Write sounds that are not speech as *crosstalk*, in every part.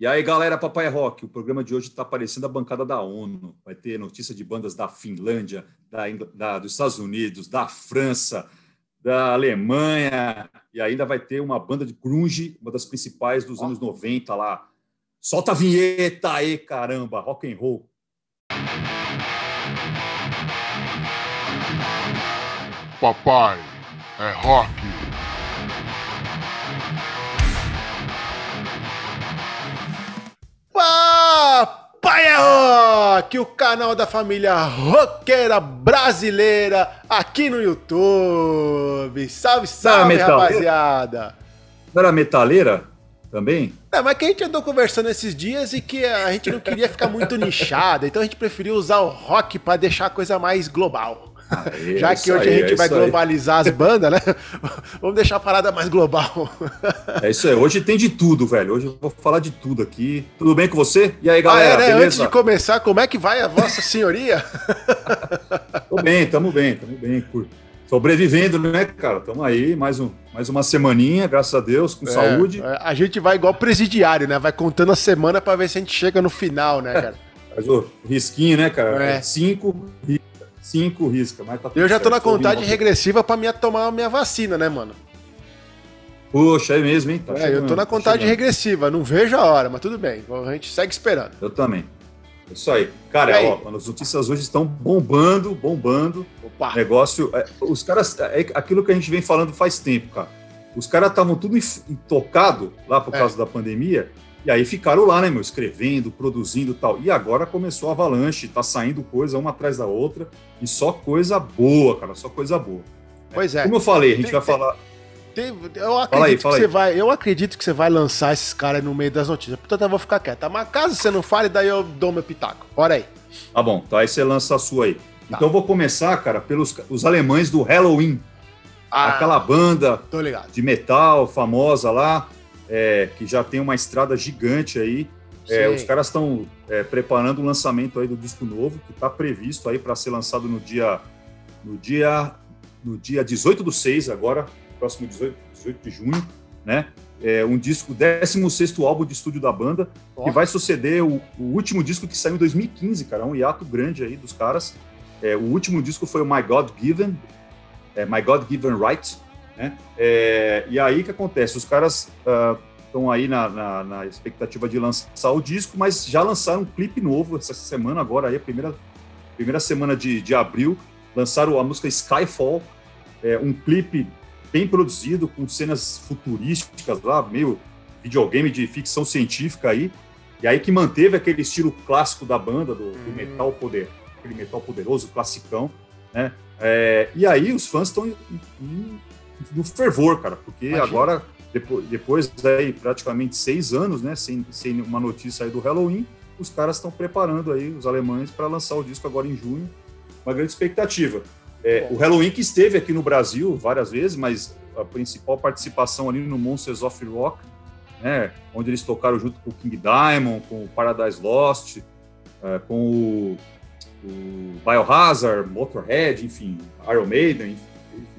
E aí, galera, Papai Rock, o programa de hoje está parecendo a bancada da ONU. Vai ter notícia de bandas da Finlândia, da, da, dos Estados Unidos, da França, da Alemanha, e ainda vai ter uma banda de grunge, uma das principais dos anos 90 lá. Solta a vinheta aí, caramba, rock and roll. Papai é rock. Papai é Rock, o canal da família roqueira brasileira aqui no YouTube. Salve, salve, rapaziada. Não era metaleira também? É, mas que a gente andou conversando esses dias e que a gente não queria ficar muito *laughs* nichado, então a gente preferiu usar o rock para deixar a coisa mais global. É Já que hoje aí, a gente é vai globalizar aí. as bandas, né? *laughs* Vamos deixar a parada mais global. É isso aí. Hoje tem de tudo, velho. Hoje eu vou falar de tudo aqui. Tudo bem com você? E aí, galera? Ah, é, né? Antes de começar, como é que vai a Vossa Senhoria? *laughs* Tô bem, tamo bem, tamo bem. Sobrevivendo, né, cara? Tamo aí, mais, um, mais uma semaninha, graças a Deus, com é, saúde. É, a gente vai igual presidiário, né? Vai contando a semana para ver se a gente chega no final, né, cara? Faz o risquinho, né, cara? É. Cinco, Cinco risca, mas tá Eu já tô na contagem regressiva pra minha tomar a minha vacina, né, mano? Poxa, é mesmo, hein? Tá é, chegando, eu tô na tá contagem tá regressiva, não vejo a hora, mas tudo bem, a gente segue esperando. Eu também. É isso aí. Cara, aí? ó, as notícias hoje estão bombando, bombando. Opa. Negócio. É, os caras. É aquilo que a gente vem falando faz tempo, cara. Os caras estavam tudo intocado lá por é. causa da pandemia. E aí ficaram lá, né, meu, escrevendo, produzindo tal. E agora começou a avalanche, tá saindo coisa uma atrás da outra, e só coisa boa, cara, só coisa boa. Pois é. Como eu falei, a gente tem, vai tem, falar. Tem, eu acredito aí, que você aí. vai. Eu acredito que você vai lançar esses caras no meio das notícias. Portanto, eu vou ficar quieto. Mas caso você não fale, daí eu dou meu pitaco. Bora aí. Tá bom, então aí você lança a sua aí. Tá. Então eu vou começar, cara, pelos os alemães do Halloween. Ah, aquela banda de metal famosa lá é, que já tem uma estrada gigante aí. É, os caras estão é, preparando o lançamento aí do disco novo, que está previsto aí para ser lançado no dia, no dia no dia 18 do 6, agora, próximo 18, 18 de junho, né? É um disco, 16 álbum de estúdio da banda, oh. que vai suceder o, o, último disco que saiu em 2015, cara, um hiato grande aí dos caras. É, o último disco foi o My God Given, é, My God Given Right, né? É, e aí o que acontece? Os caras estão uh, aí na, na, na, expectativa de lançar o disco, mas já lançaram um clipe novo essa semana, agora aí, a primeira, primeira semana de, de abril, lançaram a música Skyfall, é, um clipe bem produzido, com cenas futurísticas lá, meio videogame de ficção científica aí, e aí que manteve aquele estilo clássico da banda, do, do hum. metal poder, aquele metal poderoso, classicão, né? É, e aí os fãs estão no fervor, cara, porque Imagina. agora, depois, depois aí praticamente seis anos, né, sem, sem uma notícia aí do Halloween, os caras estão preparando aí, os alemães, para lançar o disco agora em junho. Uma grande expectativa. É, o Halloween que esteve aqui no Brasil várias vezes, mas a principal participação ali no Monsters of Rock, né, onde eles tocaram junto com o King Diamond, com o Paradise Lost, é, com o, o Biohazard, Motorhead, enfim, Iron Maiden, enfim,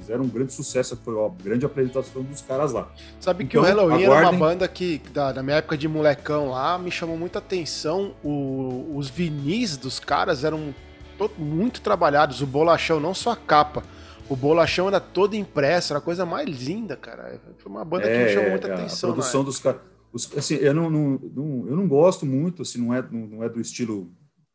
fizeram um grande sucesso, foi uma grande apresentação dos caras lá. Sabe então, que o então, Halloween aguardem... era uma banda que, da, na minha época de molecão lá, me chamou muita atenção. O, os vinis dos caras eram muito trabalhados, o bolachão, não só a capa. O bolachão era todo impresso, era a coisa mais linda, cara. Foi uma banda é, que me chamou muita atenção. A produção dos caras. Assim, eu não, não, não, eu não gosto muito, assim, não é, não, não é do estilo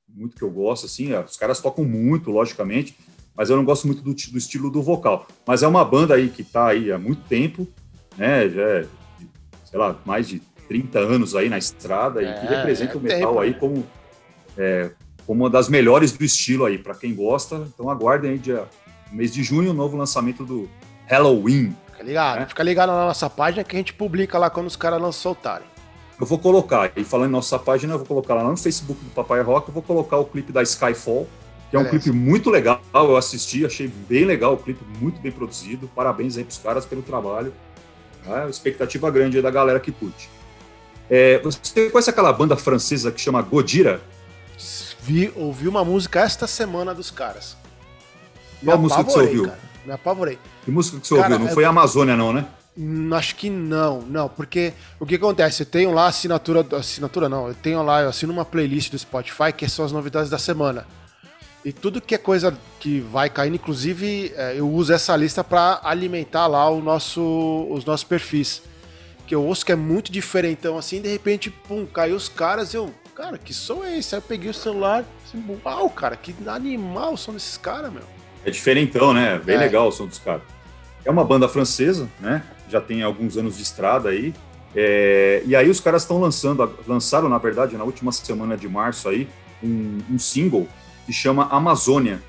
muito que eu gosto, assim. Os caras tocam muito, logicamente, mas eu não gosto muito do, do estilo do vocal. Mas é uma banda aí que está aí há muito tempo, né? Já é, sei lá, mais de 30 anos aí na estrada é, e que é, representa é o metal tempo, aí né? como, é, como uma das melhores do estilo aí, para quem gosta. Então aguardem aí dia, no mês de junho o novo lançamento do Halloween. Fica ligado, né? fica ligado na nossa página que a gente publica lá quando os caras não soltarem. Eu vou colocar, e falando em nossa página, eu vou colocar lá no Facebook do Papai Rock, eu vou colocar o clipe da Skyfall, que é um clipe muito legal. Eu assisti, achei bem legal o clipe, muito bem produzido. Parabéns aí pros caras pelo trabalho. Né? Expectativa grande aí da galera que curte. É, você conhece aquela banda francesa que chama Godira? Vi, ouvi uma música esta semana dos caras. Qual música que você ouviu? Cara. Me apavorei. Que música que você cara, ouviu? Não é... foi a Amazônia, não, né? Hum, acho que não, não, porque o que acontece? Eu tenho lá assinatura, assinatura não, eu tenho lá, eu assino uma playlist do Spotify que são as novidades da semana. E tudo que é coisa que vai caindo, inclusive é, eu uso essa lista para alimentar lá o nosso, os nossos perfis. Que eu ouço que é muito diferentão assim, de repente, pum, caiu os caras, eu, cara, que som é esse? Aí eu peguei o celular, assim, uau, cara, que animal o som desses caras, meu. É diferentão, né? Bem é. legal o som dos caras. É uma banda francesa, né? Já tem alguns anos de estrada aí. É... e aí os caras estão lançando, lançaram, na verdade, na última semana de março aí, um, um single que chama Amazônia,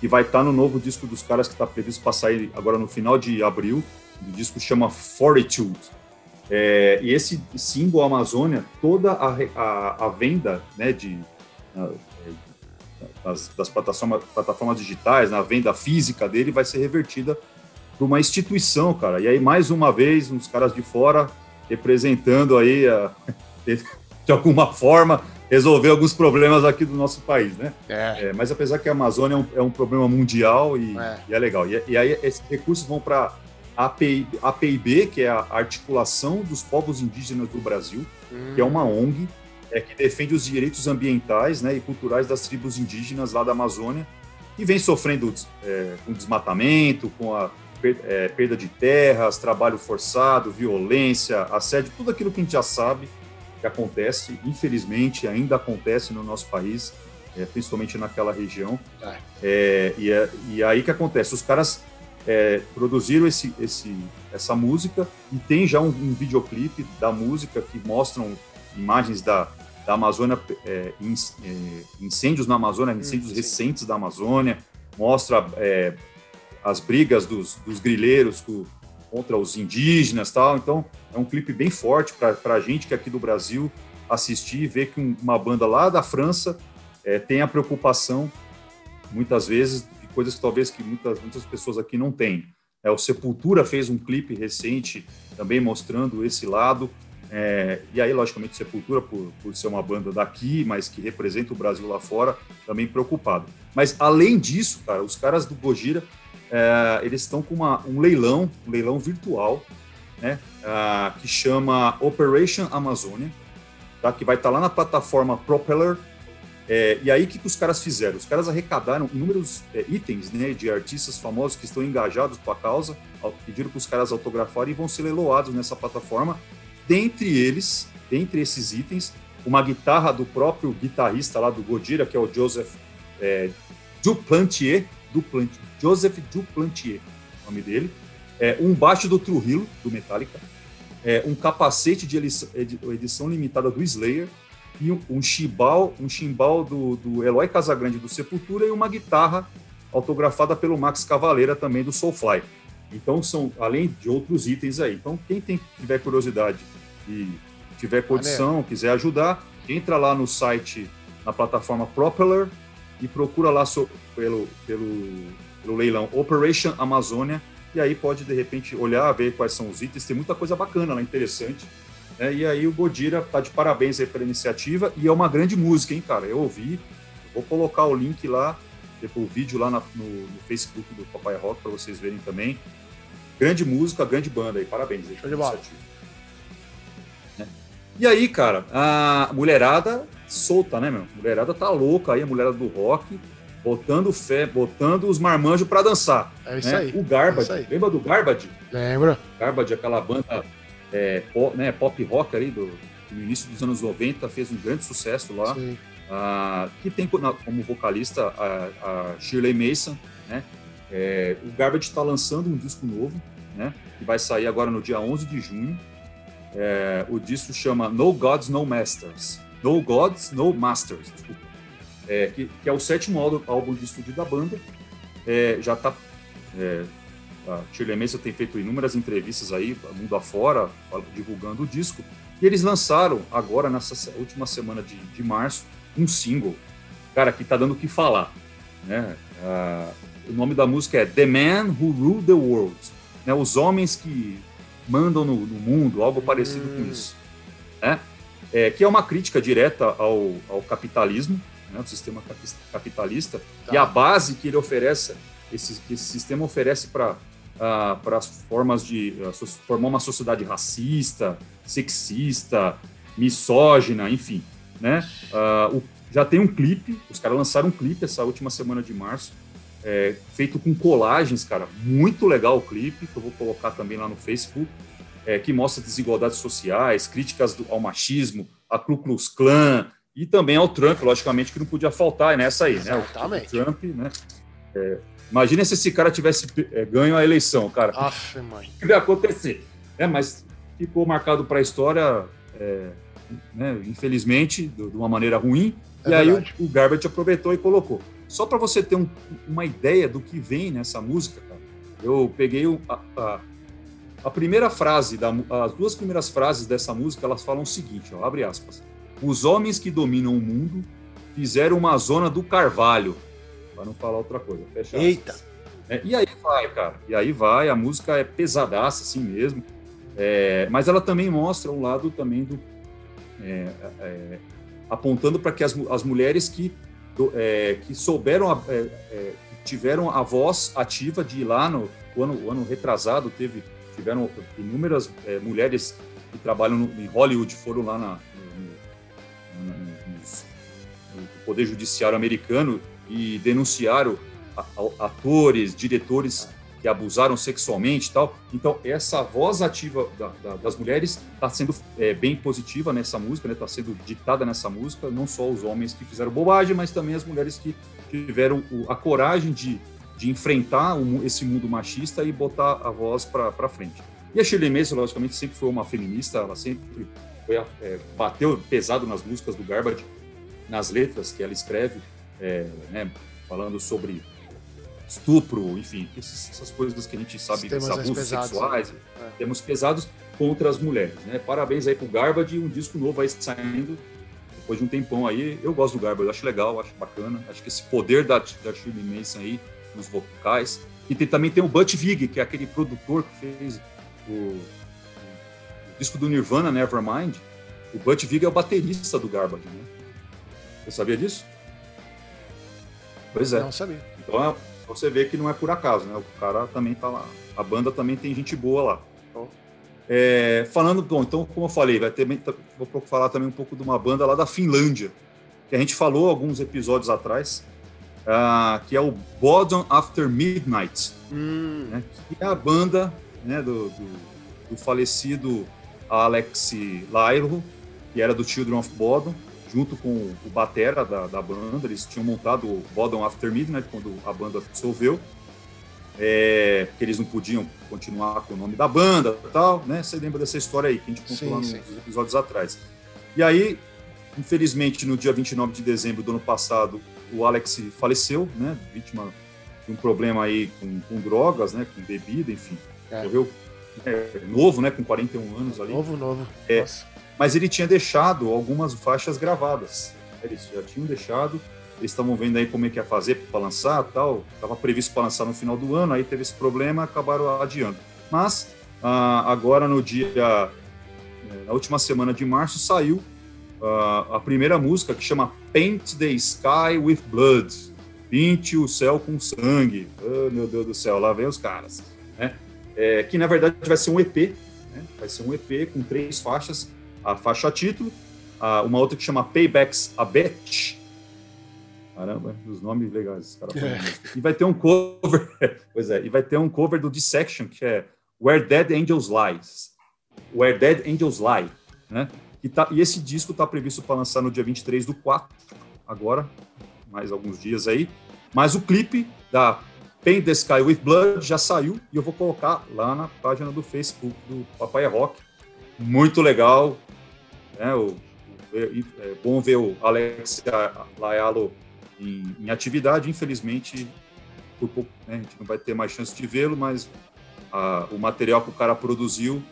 que vai estar tá no novo disco dos caras que está previsto para sair agora no final de abril. O disco chama Fortitude. É, e esse single Amazônia, toda a, a, a venda né, de, das, das plataformas, plataformas digitais, na venda física dele, vai ser revertida para uma instituição, cara. E aí, mais uma vez, uns caras de fora representando aí, a, *laughs* de alguma forma, resolver alguns problemas aqui do nosso país, né? É. É, mas apesar que a Amazônia é um, é um problema mundial e é, e é legal. E, e, aí esses recursos vão para a APIB, que é a Articulação dos Povos Indígenas do Brasil, hum. que é uma. ONG é, que defende os direitos ambientais né, e culturais das tribos indígenas lá da Amazônia, e vem sofrendo é, com desmatamento, com a é, perda de terras, trabalho forçado, violência, assédio, tudo aquilo que a gente já sabe que acontece, infelizmente, ainda acontece no nosso país, é, principalmente naquela região. É. é, e, é, e aí que acontece? Os caras é, produziram esse, esse, essa música e tem já um, um, videoclipe da música que mostram imagens da, da Amazônia, é, incêndios na Amazônia, incêndios hum, recentes da Amazônia, mostra as brigas dos, dos grileiros com contra os indígenas tal. Então, é um clipe bem forte para a gente que é aqui do Brasil assistir e ver que uma banda lá da França é, tem a preocupação, muitas vezes, de coisas que talvez que muitas, muitas pessoas aqui não têm. É, o Sepultura fez um clipe recente também mostrando esse lado. É, e aí, logicamente, Sepultura, por, por ser uma banda daqui, mas que representa o Brasil lá fora, também preocupado. Mas, além disso, cara, os caras do Gojira é, eles estão com uma, um leilão, um leilão virtual, né, uh, que chama Operation Amazônia, tá, que vai estar tá lá na plataforma Propeller. É, e aí, o que, que os caras fizeram? Os caras arrecadaram inúmeros é, itens né, de artistas famosos que estão engajados com a causa, pediram para os caras autografarem e vão ser leiloados nessa plataforma. Dentre eles, dentre esses itens, uma guitarra do próprio guitarrista lá do Godira, que é o Joseph é, Duplantier, Duplantier, Joseph Duplantier, o nome dele, é, um baixo do Trujillo, do Metallica, é, um capacete de edição limitada do Slayer, e um, um chimbal, um chimbal do, do Eloy Casagrande do Sepultura e uma guitarra autografada pelo Max Cavaleira também do Soulfly. Então são além de outros itens aí. Então quem tem, tiver curiosidade e tiver condição, quiser ajudar, entra lá no site na plataforma Propeller e procura lá so, pelo, pelo, pelo leilão Operation Amazônia, e aí pode, de repente, olhar, ver quais são os itens, tem muita coisa bacana lá, interessante. Né? E aí o Godira tá de parabéns aí pela iniciativa, e é uma grande música, hein, cara? Eu ouvi, vou colocar o link lá, o vídeo lá na, no, no, Facebook do Papai Rock para vocês verem também. Grande música, grande banda aí, parabéns aí pela iniciativa. Né? E aí, cara, a mulherada solta, né, meu? A mulherada tá louca aí, a mulherada do rock, botando fé, botando os marmanjos para dançar. É isso né? aí. O Garbage, é lembra do Garbage? Lembra. Garbage, aquela banda é, pop, né, pop rock ali do, no início dos anos 90, fez um grande sucesso lá. Ah, que tem como vocalista a, a Shirley Mason, né? É, o Garbage está lançando um disco novo, né? Que vai sair agora no dia 11 de junho. É, o disco chama No Gods, No Masters. No Gods, No Masters, desculpa. É, que, que, é o sétimo álbum de estúdio da banda. É, já está. É, a Shirley tem feito inúmeras entrevistas aí, mundo afora, divulgando o disco. E eles lançaram agora, nessa última semana de, de março, um single. Cara, que tá dando o que falar. Né? Ah, o nome da música é The Man Who Ruled the World. Né? Os homens que mandam no, no mundo, algo parecido hum. com isso. Né? É, que é uma crítica direta ao, ao capitalismo, né, o sistema capitalista, tá. e a base que ele oferece, esse, que esse sistema oferece para ah, para as formas de ah, formar uma sociedade racista, sexista, misógina, enfim, né? Ah, o, já tem um clipe, os caras lançaram um clipe essa última semana de março, é, feito com colagens, cara, muito legal o clipe, que eu vou colocar também lá no Facebook, é, que mostra desigualdades sociais, críticas do, ao machismo, a Ku Klux Klan e também ao Trump, logicamente, que não podia faltar nessa aí, Exatamente. né? O, Trump, né? É, imagina se esse cara tivesse é, ganho a eleição, cara. Aff, mãe. O *laughs* que ia acontecer? É, mas ficou marcado para a história, é, né, infelizmente, de, de, uma maneira ruim. É e verdade. aí o, o Garbage aproveitou e colocou. Só para você ter um, uma ideia do que vem nessa música, cara, eu peguei o, a, a, a, primeira frase, da, as duas primeiras frases dessa música, elas falam o seguinte, ó, abre aspas. Os homens que dominam o mundo fizeram uma zona do carvalho, para não falar outra coisa. Fecha Eita! É, e aí vai, cara. E aí vai, a música é pesadaça assim mesmo. É, mas ela também mostra um lado também do. É, é apontando para que as, as mulheres que, é, que souberam, é, tiveram a voz ativa de ir lá no o ano, o ano retrasado, teve, tiveram inúmeras mulheres que trabalham no, em Hollywood, foram lá na, no, no, no Poder Judiciário americano e denunciaram atores, diretores que abusaram sexualmente e tal. Então, essa voz ativa da, da, das mulheres está sendo é, bem positiva nessa música, está né? Tá sendo ditada nessa música, não só os homens que fizeram bobagem, mas também as mulheres que tiveram a coragem de, de enfrentar o, esse mundo machista e botar a voz para frente. E a Shirley Mason, logicamente, sempre foi uma feminista, ela sempre foi, é, bateu pesado nas músicas do Garbage, nas letras que ela escreve, é, né, falando sobre estupro, enfim, essas coisas que a gente sabe, esses abusos pesados, sexuais, né? é. temos pesados contra as mulheres. Né? Parabéns aí pro Garbage, um disco novo aí saindo depois de um tempão aí. Eu gosto do Garbage, acho legal, acho bacana. Acho que esse poder da, da Shirley Manson aí nos vocais. E tem, também tem o Butch Vig, que é aquele produtor que fez o, o disco do Nirvana, Nevermind. O Butch Vig é o baterista do Garbage, né? Você sabia disso? Pois é. Não sabia. Então é, você vê que não é por acaso, né? O cara também tá lá. A banda também tem gente boa lá. É, falando, bom, então, como eu falei, vai ter, vou falar também um pouco de uma banda lá da Finlândia, que a gente falou alguns episódios atrás, uh, que é o Bodom After Midnight, hum. né, que é a banda né, do, do, do falecido Alex Lairo, que era do Children of Bodom, junto com o batera da, da banda, eles tinham montado o Bodom After Midnight quando a banda dissolveu, é, porque eles não podiam continuar com o nome da banda tal, né? Você lembra dessa história aí que a gente contou sim, lá nos sim. episódios atrás. E aí, infelizmente, no dia 29 de dezembro do ano passado, o Alex faleceu, né? Vítima de um problema aí com, com drogas, né? Com bebida, enfim. É. Morreu é, novo, né? Com 41 anos ali. Novo, novo. É, Nossa mas ele tinha deixado algumas faixas gravadas. Eles já tinham deixado, eles estavam vendo aí como é que ia fazer para lançar tal. Estava previsto para lançar no final do ano, aí teve esse problema acabaram adiando. Mas ah, agora no dia, eh, na última semana de março, saiu ah, a primeira música que chama Paint the Sky with Blood. Pinte o céu com sangue. Oh, meu Deus do céu, lá vem os caras. Né? É, que na verdade vai ser um EP, né? vai ser um EP com três faixas a faixa título, a, uma outra que chama Paybacks a Bitch. Caramba, os nomes legais. Cara é. E vai ter um cover, *laughs* pois é, e vai ter um cover do Dissection, que é Where Dead Angels Lies. Where Dead Angels Lie, né? E, tá, e esse disco está previsto para lançar no dia 23 do 4, agora, mais alguns dias aí. Mas o clipe da Paint the Sky with Blood já saiu e eu vou colocar lá na página do Facebook do Papai Rock. Muito legal, né? O, é bom ver o Alex Laialo em, em atividade. Infelizmente, por pouco, né, a gente não vai ter mais chance de vê-lo, mas a, o material que o cara produziu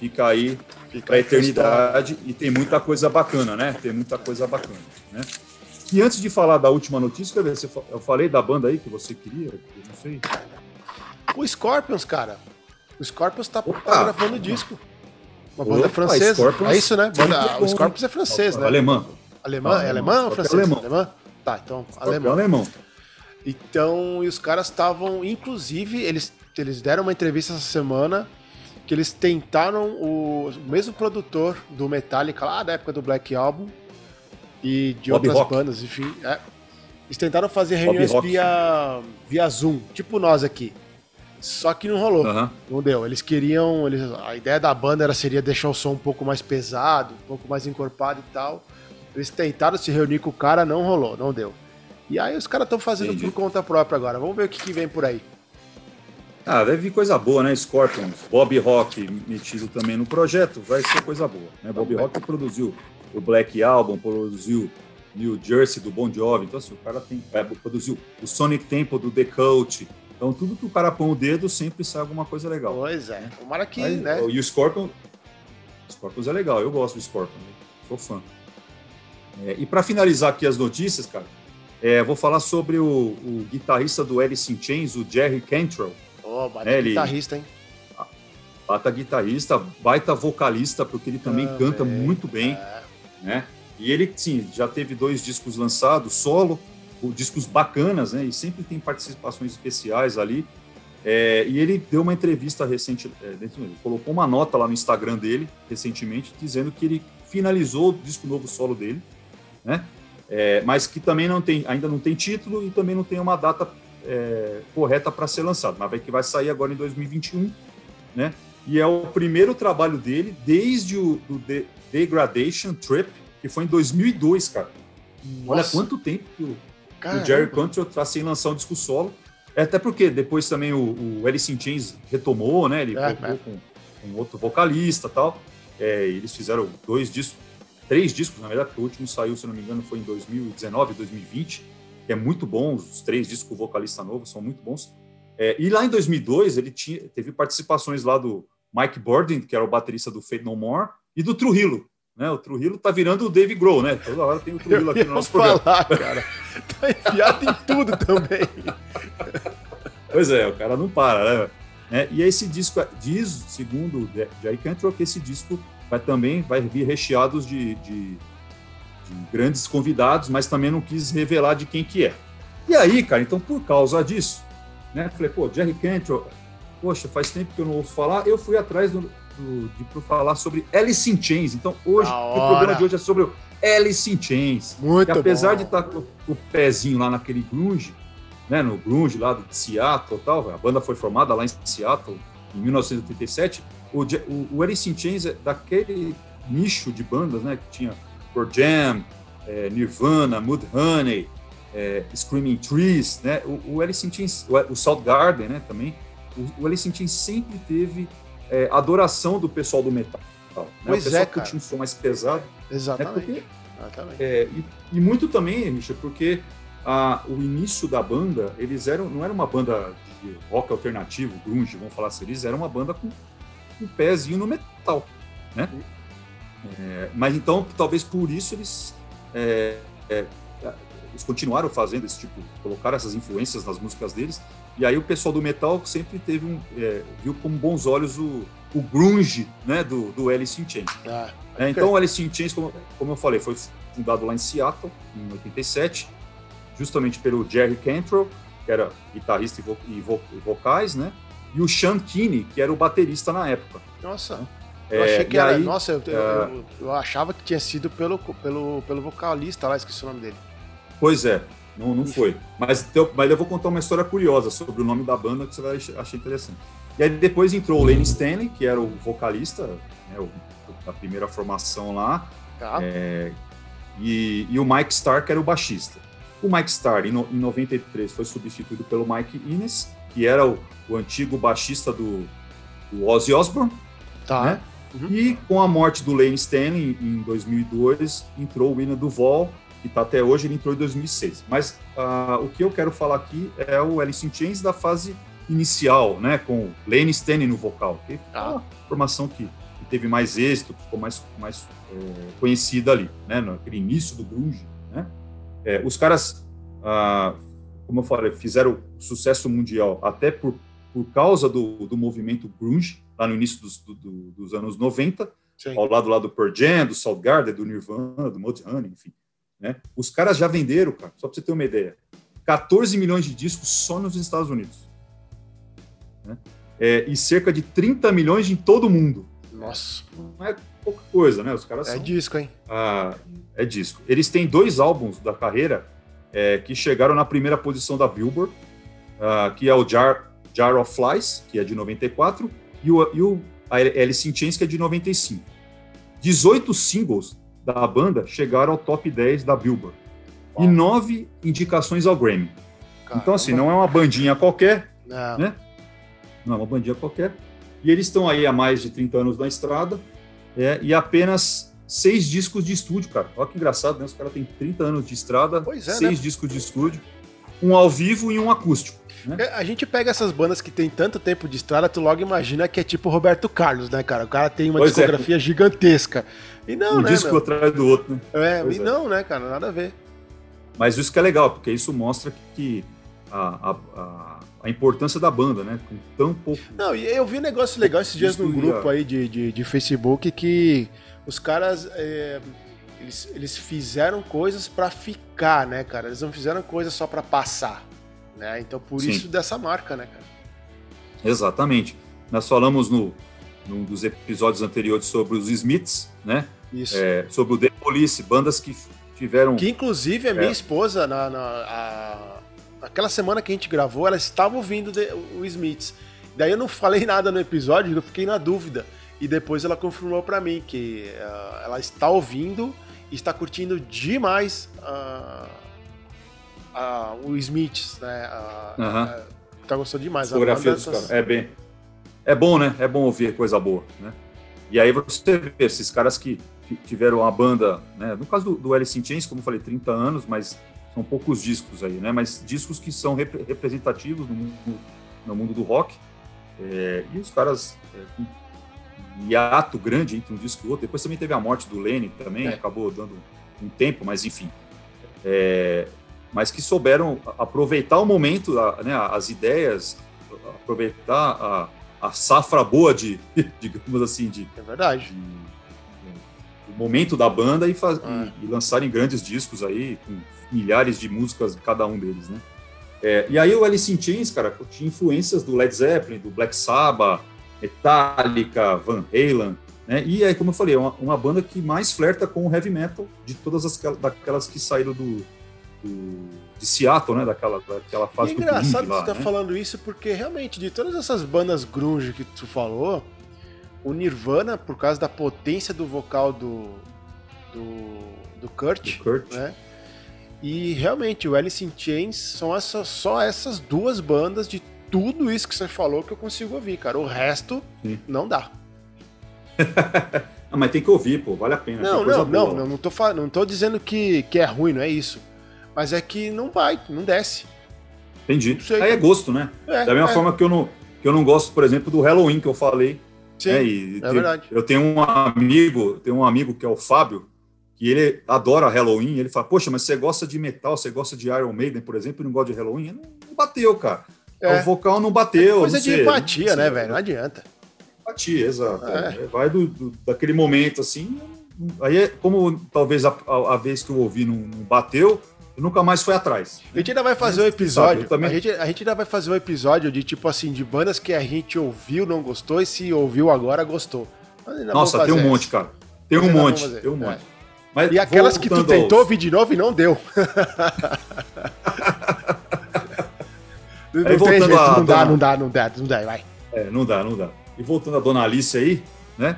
fica aí para a eternidade e tem muita coisa bacana, né? Tem muita coisa bacana, né? E antes de falar da última notícia, eu falei da banda aí que você queria, não sei. O Scorpions, cara. O Scorpions tá, tá gravando disco. Uma banda Opa, francesa. Scorpions, é isso, né? Banda, o Scorpions é francês, né? Alemã. Alemã? Ah, é alemã ou francês? Alemão. alemã? Tá, então, alemão. alemão. Então, e os caras estavam, inclusive, eles eles deram uma entrevista essa semana que eles tentaram o, o mesmo produtor do Metallica lá da época do Black Album e de Bob outras Rock. bandas, enfim. É, eles tentaram fazer reuniões via, via Zoom, tipo nós aqui. Só que não rolou. Uhum. Não deu. Eles queriam. Eles, a ideia da banda era, seria deixar o som um pouco mais pesado, um pouco mais encorpado e tal. Eles tentaram se reunir com o cara, não rolou, não deu. E aí os caras estão fazendo Entendi. por conta própria agora. Vamos ver o que, que, vem por aí. Ah, deve vir coisa boa, né? Scorpions, Bob Rock metido também no projeto, vai ser coisa boa. Né? Bob Rock produziu o Black Album, produziu New Jersey do Bon Jovi, então assim, o cara tem, é, produziu o Sonic Temple do The Cult, então, tudo que o cara põe o dedo sempre sai alguma coisa legal. Pois é. Tomara que, Aí, né? E o Scorpion. Scorpions é legal, eu gosto do Scorpion, sou fã. É, e para finalizar aqui as notícias, cara, é, vou falar sobre o, o, guitarrista do Alice in Chains, o Jerry Cantrell. Oh, baita é, guitarrista, hein? Baita guitarrista, baita vocalista, porque ele também, também canta muito bem, é. né? E ele, sim, já teve dois discos lançados, solo, discos bacanas, né? E sempre tem participações especiais ali. É, e ele deu uma entrevista recente, é, colocou uma nota lá no Instagram dele recentemente dizendo que ele finalizou o disco novo solo dele, né? É, mas que também não tem, ainda não tem título e também não tem uma data é, correta para ser lançado, mas vai que vai sair agora em 2021, né? E é o primeiro trabalho dele desde o The Degradation Trip, que foi em 2002, cara. Nossa. Olha quanto tempo que o, Caramba. O Jerry Cantrell está sem lançar um disco solo. É até porque depois também o, o Alice in Chains retomou, né? Ele é, é. Com, com outro vocalista e tal. É, eles fizeram dois discos, três discos, na verdade, porque o último saiu, se não me engano, foi em 2019, 2020, que é muito bom, os três discos com vocalista novo são muito bons. É, e lá em 2002, ele tinha, teve participações lá do Mike Borden, que era o baterista do Fate No More, e do Trujillo, né? O Trujillo tá virando o Dave Grohl, né? Toda hora tem o Trujillo aqui no nosso falar, programa. cara. Tá enfiado em tudo também. Pois é, o cara não para, né? É, e esse disco diz, segundo Jerry Cantrell, que esse disco vai também vai vir recheados de, de, de, grandes convidados, mas também não quis revelar de quem que é. E aí, cara, então por causa disso, né? Falei, pô, Jerry Cantrell, poxa, faz tempo que eu não ouço falar, eu fui atrás do, de para falar sobre Alice in Chains. Então, hoje, o programa de hoje é sobre o Alice in Chains. Muito que, apesar bom. de estar com o pezinho lá naquele grunge, né, no grunge lá de Seattle tal, a banda foi formada lá em Seattle em 1987, o, o, o Alice in Chains é daquele nicho de bandas, né, que tinha Pearl Jam, é, Nirvana, Mudhoney, é, Screaming Trees, né, o, o Alice in Chains, o, o South Garden, né, também, o, o Alice in Chains sempre teve é, adoração do pessoal do metal. Né? Pois o pessoal é, que tinha um som mais pesado. Exatamente. Né? Porque, Exatamente. É, e, e, muito também, Misha, porque a, o início da banda, eles eram, não era uma banda de rock alternativo, grunge, vamos falar assim, eles eram uma banda com um pezinho no metal, né? É, mas então, talvez por isso eles, é, é, eles continuaram fazendo esse tipo, colocaram essas influências nas músicas deles, e aí o pessoal do metal sempre teve um, é, viu com bons olhos o, o grunge né, do, do Alice in Chains. Ah, é, então o Alice in Chains, como, como eu falei, foi fundado lá em Seattle, em 87, justamente pelo Jerry Cantrell, que era guitarrista e, vo, e, vo, e vocais, né? E o Sean Kinney, que era o baterista na época. Nossa. Eu achei que era. Aí, nossa, eu, eu, eu, eu, achava que tinha sido pelo, pelo, pelo vocalista lá, esqueci o nome dele. Pois é. Não, não foi. Mas, eu, mas eu vou contar uma história curiosa sobre o nome da banda que você vai achar interessante. E aí depois entrou o Lane Stanley, que era o vocalista, né, o, da primeira formação lá. Tá. É, e, e, o Mike Starr, que era o baixista. O Mike Starr, em, no, em 93, foi substituído pelo Mike Innes, que era o, o antigo baixista do, do Ozzy Osbourne. Tá. Né? Uhum. E com a morte do Lane Stanley, em 2002, entrou o William Duval, que está até hoje, ele entrou em 2006. Mas uh, o que eu quero falar aqui é o Alice in Chains da fase inicial, né, com Lane Stanley no vocal, que ah. uma formação que, que, teve mais êxito, ficou mais, mais é, conhecida ali, né, naquele início do grunge, né. É, os caras, ah, como eu falei, fizeram sucesso mundial até por, por causa do, do movimento grunge, lá no início dos, do, dos anos 90, Sim. ao lado lá do Pearl Jam, do Soundgarden, do Nirvana, do Mudhoney, enfim. Né? Os caras já venderam, cara, só para você ter uma ideia, 14 milhões de discos só nos Estados Unidos. né? é, e cerca de 30 milhões em todo o mundo. Nossa. Não é pouca coisa, né? Os caras É são, disco, hein? ah, é disco. Eles têm dois álbuns da carreira é, que chegaram na primeira posição da Billboard, ah, que é o Jar, Jar of Flies, que é de 94, e o, e o Alice in Chains, que é de 95. 18 singles da banda chegaram ao top 10 da Billboard. E nove indicações ao Grammy. Caramba. Então, assim, não é uma bandinha qualquer, não. né? Não é uma bandinha qualquer. E eles estão aí há mais de 30 anos na estrada, é, e apenas seis discos de estúdio, cara. Olha que engraçado, né? Os caras têm 30 anos de estrada, é, seis né? discos de estúdio, um ao vivo e um acústico. Né? É, a gente pega essas bandas que tem tanto tempo de estrada, tu logo imagina que é tipo Roberto Carlos, né, cara? O cara tem uma pois é. discografia é. gigantesca. E não, um né? Um disco meu? atrás do outro, né? É, pois e é. não, né, cara? Nada a ver. Mas isso que é legal, porque isso mostra que a, a, a, importância da banda, né? Com tão pouco. Não, e eu vi um negócio legal esses dias no grupo aí de, de, de Facebook que os caras. É, eles, eles fizeram coisas para ficar, né, cara? Eles não fizeram coisas só para passar. Né? Então, por Sim. isso dessa marca, né, cara? Exatamente. Nós falamos no, num dos episódios anteriores sobre os Smiths, né? Isso. É, sobre o The Police, bandas que tiveram. Que inclusive a minha é. esposa, na, na a, naquela semana que a gente gravou, ela estava ouvindo The, o Smiths. Daí eu não falei nada no episódio, eu fiquei na dúvida. E depois ela confirmou para mim que uh, ela está ouvindo está curtindo demais uh, uh, o Smiths, né? Uh, uhum. tá gostando demais. Fotografia dos caras. É bem. É bom, né? É bom ouvir coisa boa, né? E aí você vê esses caras que tiveram uma banda, né? No caso do, do Alice in Chains, como eu falei, 30 anos, mas são poucos discos aí, né? Mas discos que são rep representativos no mundo, no mundo do rock. É, e os caras é, hiato grande entre um disco e outro. Depois também teve a morte do Lenny também, é. acabou dando um tempo, mas enfim. É, mas que souberam aproveitar o momento, né, as ideias, aproveitar a, a safra boa de, *laughs* digamos assim, de. É verdade. De, o momento da banda e, faz, ah. e, e, lançarem grandes discos aí, com milhares de músicas cada um deles, né? É, e aí o Alice in Chains, cara, tinha influências do Led Zeppelin, do Black Sabbath, Metallica, Van Halen, né? E aí, como eu falei, é uma, uma banda que mais flerta com o heavy metal de todas as daquelas que saíram do, do de Seattle, né? Daquela, daquela fase e é engraçado que você tá né? falando isso, porque realmente, de todas essas bandas grunge que tu falou, o Nirvana, por causa da potência do vocal do, do, do Kurt, do Kurt. né? E realmente, o Alice in Chains são essa, só essas duas bandas de tudo isso que você falou que eu consigo ouvir, cara. O resto, Sim. não dá. não, *laughs* mas tem que ouvir, pô, vale a pena. Não, não, não, não, não, tô, não tô dizendo que, que é ruim, não é isso. Mas é que não vai, não desce. Entendi. Aí é gosto, né? É, da mesma é. forma que eu, não, que eu não gosto, por exemplo, do Halloween que eu falei. Sim, é, e, é verdade. Eu tenho um amigo, tenho um amigo que é o Fábio, que ele adora Halloween. Ele fala, poxa, mas você gosta de metal, você gosta de Iron Maiden, por exemplo, e não gosta de Halloween? Não, não bateu, cara. É. O vocal não bateu. É coisa de sei, empatia, né, velho? Não adianta. Empatia, exato. É. Vai do, do, daquele momento assim. Aí, é como talvez a, a, a vez que eu ouvi não, não bateu, nunca mais foi atrás. A gente ainda vai fazer um episódio. Também... A, gente, a gente ainda vai fazer um episódio de tipo assim, de bandas que a gente ouviu, não gostou, e se ouviu agora, gostou. Nossa, tem um monte, cara. Tem um monte. Tem um monte. É. Mas e aquelas que tu tentou aos... ouvir de novo e não deu. *laughs* não, tem jeito, não, dá, não dá, não dá, não dá, vai. É, não dá, não dá. E voltando a Dona Alice aí, né?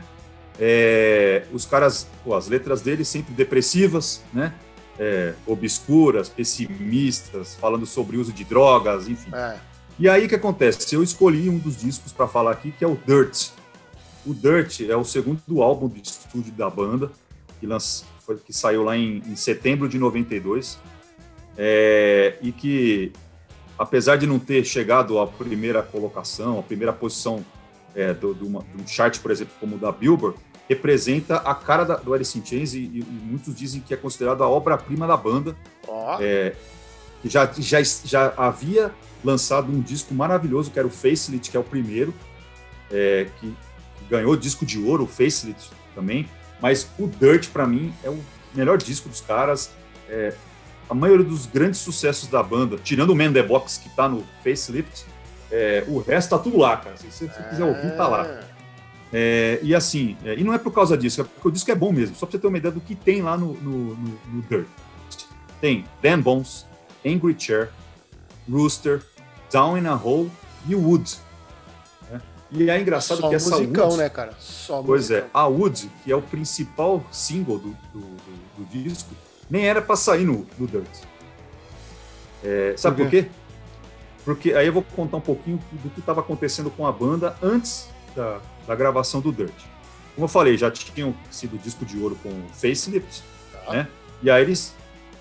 É, os caras, pô, as letras dele sempre depressivas, né? é, obscuras, pessimistas, falando sobre uso de drogas, enfim. É. E aí o que acontece? Eu escolhi um dos discos para falar aqui, que é o Dirt. O Dirt é o segundo álbum de estúdio da banda, que, lanç... Que saiu lá em, em, setembro de 92, é, e que, apesar de não ter chegado à primeira colocação, à primeira posição é, do, do, uma, de um chart, por exemplo, como o da Billboard, representa a cara da, do Alice in Chains e, e, muitos dizem que é considerado a obra-prima da banda. Oh. É, que já, já, já havia lançado um disco maravilhoso, que era o Facelift, que é o primeiro, é, que, que, ganhou disco de ouro, o Facelift também. Mas o Dirt, para mim, é o melhor disco dos caras. É, a maioria dos grandes sucessos da banda, tirando o Man the Box, que está no Facelift, É, o resto tá tudo lá, cara. Se você quiser ouvir, tá lá. É. É, e assim, é, e não é por causa disso, é porque o disco é bom mesmo, só pra você ter uma ideia do que tem lá no, no, no, no Dirt. Tem Dan Bones, Angry Chair, Rooster, Down in a Hole e Wood. Né? E é engraçado Só que essa musicão, Wood, né, cara? Só pois é, musicão. é, a Wood, que é o principal single do, do, do, do disco, nem era para sair no, no Dirt. É, sabe por quê? por quê? Porque aí eu vou contar um pouquinho do que estava acontecendo com a banda antes da, da gravação do Dirt. Como eu falei, já tinham sido disco de ouro com Facelift, tá. né? E aí eles,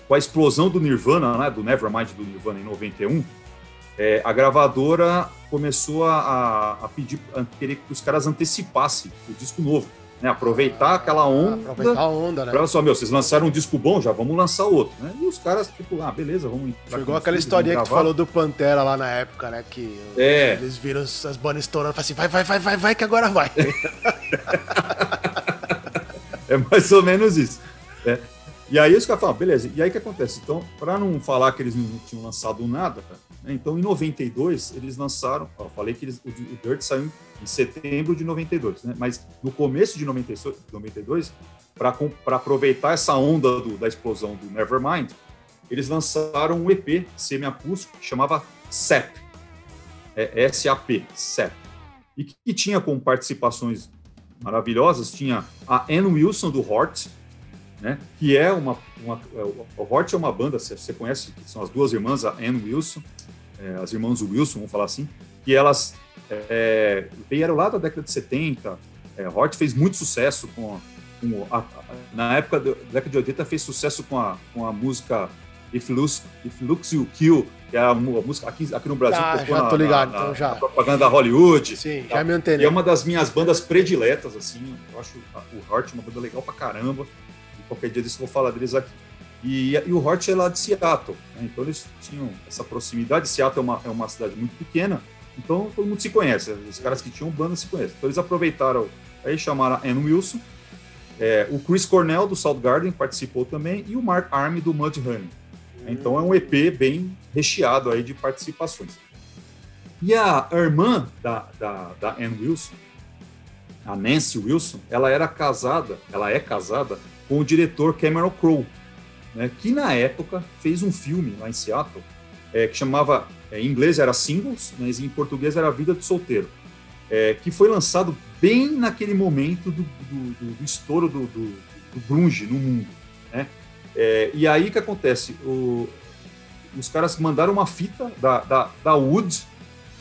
com a explosão do Nirvana, né, do Nevermind do Nirvana em 91, é, a gravadora começou a, a pedir, a querer que os caras antecipassem o disco novo. Né, aproveitar aquela onda. Aproveitar a onda, né? Pra só, meu, vocês lançaram um disco bom, já vamos lançar outro, né? E os caras, tipo, ah, beleza, vamos. Chegou aquela história que tu falou do Pantera lá na época, né? Que é. eles viram as bandas estourando e falaram assim: vai, vai, vai, vai, vai, que agora vai. *laughs* é mais ou menos isso. É. E aí os caras falam, beleza, e aí o que acontece? Então, para não falar que eles não tinham lançado nada, então em 92 eles lançaram, ó, falei que eles, o, Dirt saiu em setembro de 92, né? Mas no começo de 92, para aproveitar essa onda do, da explosão do Nevermind, eles lançaram um EP semi-acústico que chamava SAP, é S-A-P, SAP, e que, que tinha como participações maravilhosas, tinha a Ann Wilson do Hort, né, que é uma, uma é, o Hort é uma banda, você conhece, são as duas irmãs, a Ann Wilson, é, as irmãs Wilson, vamos falar assim, que elas é, vieram lá da década de 70. É, Hort fez muito sucesso com, com a, a, na época da década de 80 fez sucesso com a, com a música If Looks, If Looks You Kill, que é a, música aqui, aqui no Brasil. Ah, já tô ligado, na, então já. propaganda da Hollywood. Sim, tá? já me entendi. E é uma das minhas bandas prediletas, assim. Eu acho o Hort uma banda legal pra caramba. E qualquer dia disso eu vou falar deles aqui. E, e o Hort é lá de Seattle, né? então eles tinham essa proximidade. Seattle é uma, é uma cidade muito pequena, então todo mundo se conhece, os caras que tinham banda se conhecem. Então eles aproveitaram, aí chamaram a Ann Wilson, é, o Chris Cornell do Soundgarden participou também e o Mark Army do Mudhoney. Então é um EP bem recheado aí de participações. E a irmã da, da, da Wilson, a Nancy Wilson, ela era casada, ela é casada com o diretor Cameron Crowe, né, que na época fez um filme lá em Seattle é, que chamava é, em inglês era Singles, mas em português era Vida de Solteiro, é, que foi lançado bem naquele momento do, do, do, do estouro do, do, grunge no mundo. Né? É, e aí que acontece? O, os caras mandaram uma fita da, da, da Wood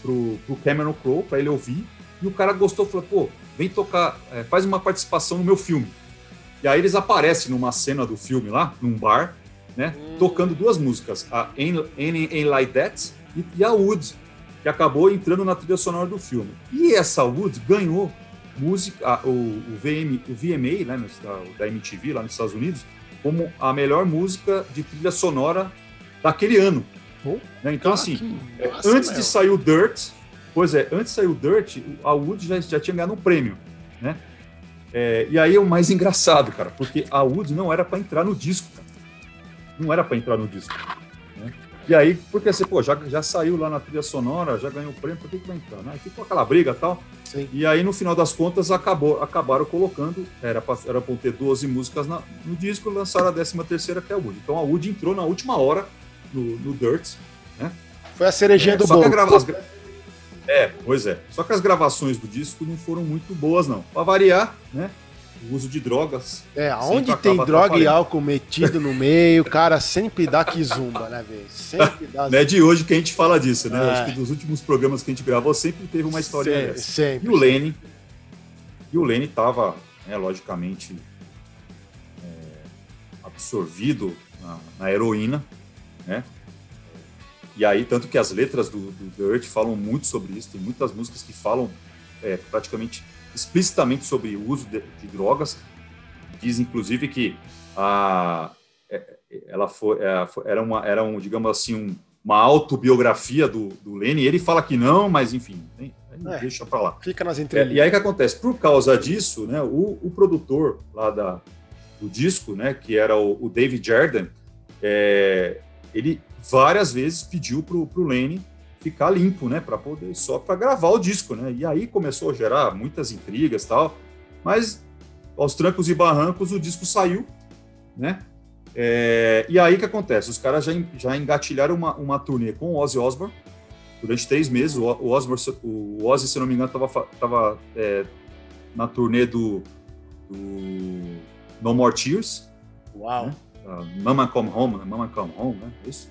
pro, pro Cameron Crowe para ele ouvir, e o cara gostou, falou, pô, vem tocar, é, faz uma participação no meu filme. E aí eles aparecem numa cena do filme lá, num bar, né, hum. tocando duas músicas, a Ain't, Ain't Like That e, a Wood, que acabou entrando na trilha sonora do filme. E essa Wood ganhou música, o, o, VM, o VMA, né, da, MTV lá nos Estados Unidos, como a melhor música de trilha sonora daquele ano. Oh, né? Então, assim, massa, antes meu. de sair o Dirt, pois é, antes de sair o Dirt, a Wood já, já tinha ganhado um prêmio, né? É, e aí é o mais engraçado, cara, porque a Wood não era para entrar no disco, cara. Não era para entrar no disco. E aí, porque assim, pô, já, já saiu lá na trilha sonora, já ganhou o prêmio, por que, que vai entrar? Né? Ficou aquela briga e tal. Sim. E aí, no final das contas, acabou, acabaram colocando, era para era ter 12 músicas na, no disco, lançaram a 13 terceira, que é a Wood. Então a Wood entrou na última hora no, no Dirt, né? Foi a cerejinha é, do bolo. Grava... É, pois é. Só que as gravações do disco não foram muito boas, não. Para variar, né? o uso de drogas. É, onde tem droga e álcool metido no meio, o cara sempre dá zumba, né, velho? Sempre dá. Não é de hoje que a gente fala disso, né? É. Acho que dos últimos programas que a gente gravou sempre teve uma história sempre, dessa. Sempre, e o Lenny, e o Lenny tava, né, logicamente, é, absorvido na, na, heroína, né? E aí, tanto que as letras do, do Dirt falam muito sobre isso, tem muitas músicas que falam é, praticamente explicitamente sobre o uso de, de drogas. Diz, inclusive, que a, é, ela foi, é, era, uma, era um, digamos assim, um, uma autobiografia do, do Lenny. Ele fala que não, mas enfim, é, deixa para lá. Fica nas entrelinhas. É, e aí o que acontece? Por causa disso, né, o, o produtor lá da, do disco, né, que era o, o David Jordan, é, ele várias vezes pediu para o Lenny ficar limpo, né, para poder só para gravar o disco, né? E aí começou a gerar muitas intrigas, tal. Mas aos trancos e barrancos o disco saiu, né? É, e aí que acontece? Os caras já, já engatilharam uma, uma turnê com o Ozzy Osbourne durante três meses. O, o, Osbourne, o Ozzy, se não me engano, estava tava, é, na turnê do, do, No More Tears. Uau! Né? Uh, Mama Come Home, né? Mama Come Home, né? Isso.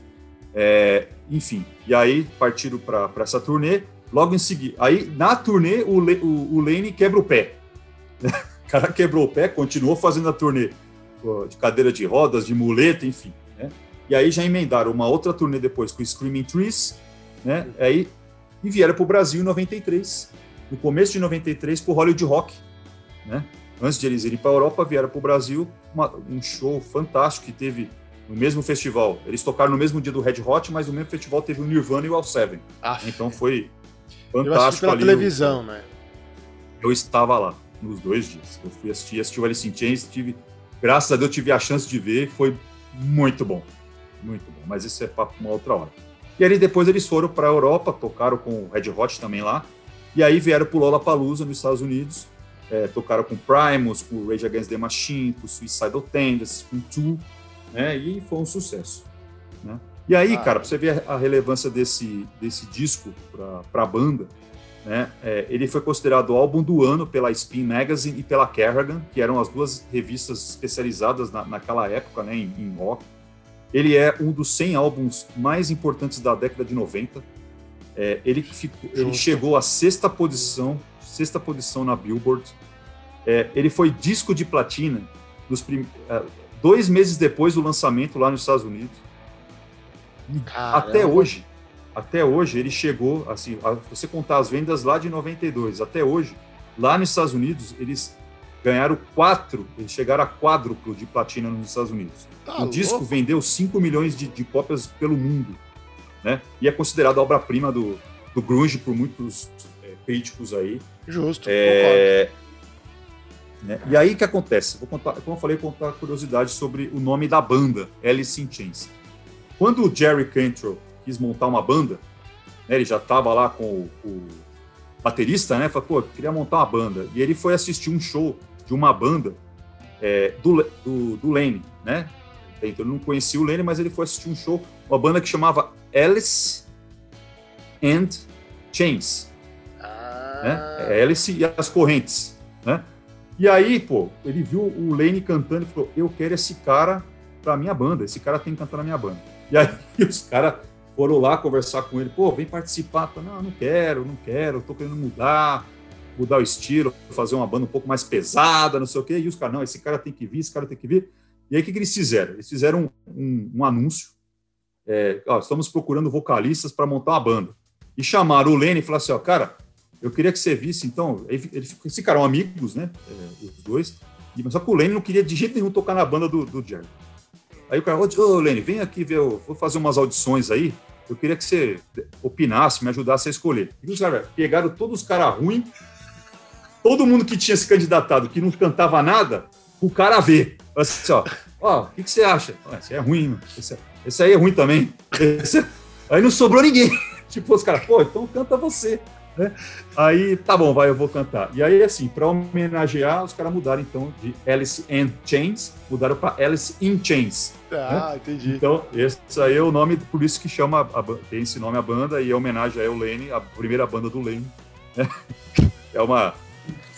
É, enfim, e aí partiram para essa turnê. Logo em seguida, aí na turnê o, o, o Lane quebra o pé. *laughs* o cara quebrou o pé, continuou fazendo a turnê de cadeira de rodas, de muleta, enfim. Né? E aí já emendaram uma outra turnê depois com Screaming Trees, né? Aí, e vieram para o Brasil em 93. No começo de 93, para o Hollywood Rock. Né? Antes de eles irem para a Europa, vieram para o Brasil. Uma, um show fantástico que teve no mesmo festival. Eles tocaram no mesmo dia do Red Hot, mas no mesmo festival teve o Nirvana e o All Seven. Ah, então foi fantástico. Eu pela ali, televisão, né? Eu estava lá nos dois dias. Eu fui assistir, assisti o Alice in Chains, tive Graças a Deus tive a chance de ver, foi muito bom. Muito bom, mas isso é para uma outra hora. E aí depois eles foram para a Europa, tocaram com o Red Hot também lá, e aí vieram para o Lollapalooza nos Estados Unidos, é, tocaram com Primus, com Rage Against the Machine, com Suicidal Tendencies, com Tool, né, e foi um sucesso. Né? E aí, ah, cara, para você ver a relevância desse, desse disco para a banda, né? É, ele foi considerado o álbum do ano pela Spin Magazine e pela Kerrigan, que eram as duas revistas especializadas na, naquela época né, em, em, rock. Ele é um dos 100 álbuns mais importantes da década de 90. É, ele, ficou, ele chegou à sexta posição, sexta posição na Billboard. É, ele foi disco de platina prim... Dois meses depois do lançamento lá nos Estados Unidos. Até hoje, até hoje ele chegou, assim, você contar as vendas lá de 92 até hoje, lá nos Estados Unidos, eles ganharam quatro, eles chegaram a quádruplo de platina nos Estados Unidos. Tá o louco. disco vendeu 5 milhões de, de, cópias pelo mundo, né? E é considerado obra-prima do, do grunge por muitos é, críticos aí. Justo, é, né? E aí o que acontece? Vou contar, como eu falei, vou contar curiosidade sobre o nome da banda, Alice in Chains. Quando o Jerry Cantrell quis montar uma banda, né, ele já estava lá com o, o, baterista, né? Falou, pô, queria montar uma banda. E ele foi assistir um show de uma banda é, do, do, do Lane, né? Então ele não conhecia o Lane, mas ele foi assistir um show, uma banda que chamava Alice and Chains. Ah. Né? É Alice e as Correntes, né? E aí, pô, ele viu o Lane cantando e falou: Eu quero esse cara pra minha banda, esse cara tem que cantar na minha banda. E aí *laughs* os caras foram lá conversar com ele, pô, vem participar. Não, não quero, não quero, tô querendo mudar, mudar o estilo, fazer uma banda um pouco mais pesada, não sei o quê. E os caras, não, esse cara tem que vir, esse cara tem que vir. E aí o que, que eles fizeram? Eles fizeram um, um, um anúncio. É, ó, estamos procurando vocalistas para montar uma banda. E chamaram o Lenny e falaram assim: ó, cara, eu queria que você visse, então. Ele, ficaram amigos, né? É, os dois. Só que o Lenny não queria de jeito nenhum tocar na banda do, do Jerry. Aí o cara, ô, ô Lenny, vem aqui ver, eu vou fazer umas audições aí eu queria que você opinasse, me ajudasse a escolher. E os caras pegaram todos os caras ruins, todo mundo que tinha se candidatado, que não cantava nada, o cara vê. Assim, ó, ó, o que, que você acha? Ah, esse é ruim, esse, esse, aí é ruim também. Esse... Aí não sobrou ninguém. *laughs* tipo, os caras, pô, então canta você. Né? Aí, tá bom, vai, eu vou cantar. E aí, assim, para homenagear, os caras mudaram então de Alice and Chains, mudaram para Alice in Chains. Ah, né? entendi. Então, esse aí é o nome, por isso que chama, a, tem esse nome a banda, e é homenagem a Lane, a primeira banda do Lane. Né? *laughs* É uma.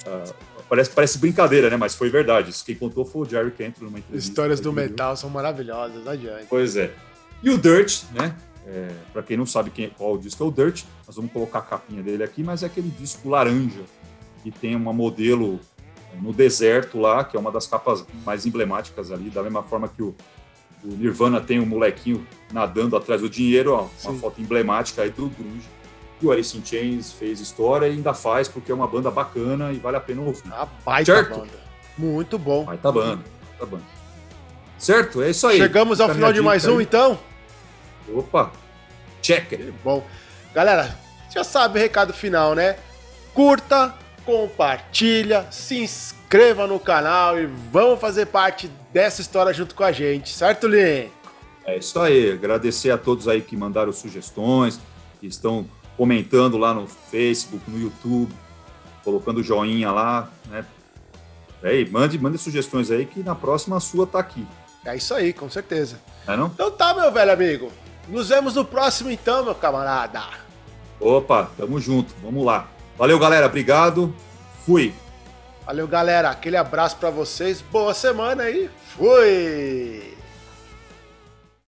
Uh, parece, parece brincadeira, né? Mas foi verdade. Isso quem contou foi o Jerry Cantor numa entrevista. Histórias do metal são maravilhosas, adiante. Pois é. E o Dirt, né? É, para quem não sabe quem, qual o disco é o Dirt, nós vamos colocar a capinha dele aqui, mas é aquele disco laranja que tem uma modelo no deserto lá, que é uma das capas mais emblemáticas ali, da mesma forma que o, o Nirvana tem um molequinho nadando atrás do dinheiro, ó, uma Sim. foto emblemática aí do grunge. E o Alice in Chains fez história e ainda faz porque é uma banda bacana e vale a pena ouvir. A baita certo? banda. Muito bom. Baita banda, baita banda. Certo? É isso aí. Chegamos ao final de mais um, aí. então? Opa, check. Bom, galera, já sabe o recado final, né? Curta, compartilha, se inscreva no canal e vamos fazer parte dessa história junto com a gente, certo, Lin? É isso aí. Agradecer a todos aí que mandaram sugestões, que estão comentando lá no Facebook, no YouTube, colocando joinha lá, né? Aí, mande, mande sugestões aí que na próxima a sua tá aqui. É isso aí, com certeza. É não? Então tá, meu velho amigo. Nos vemos no próximo então, meu camarada. Opa, tamo junto. Vamos lá. Valeu, galera. Obrigado. Fui. Valeu, galera. Aquele abraço para vocês. Boa semana aí. Fui.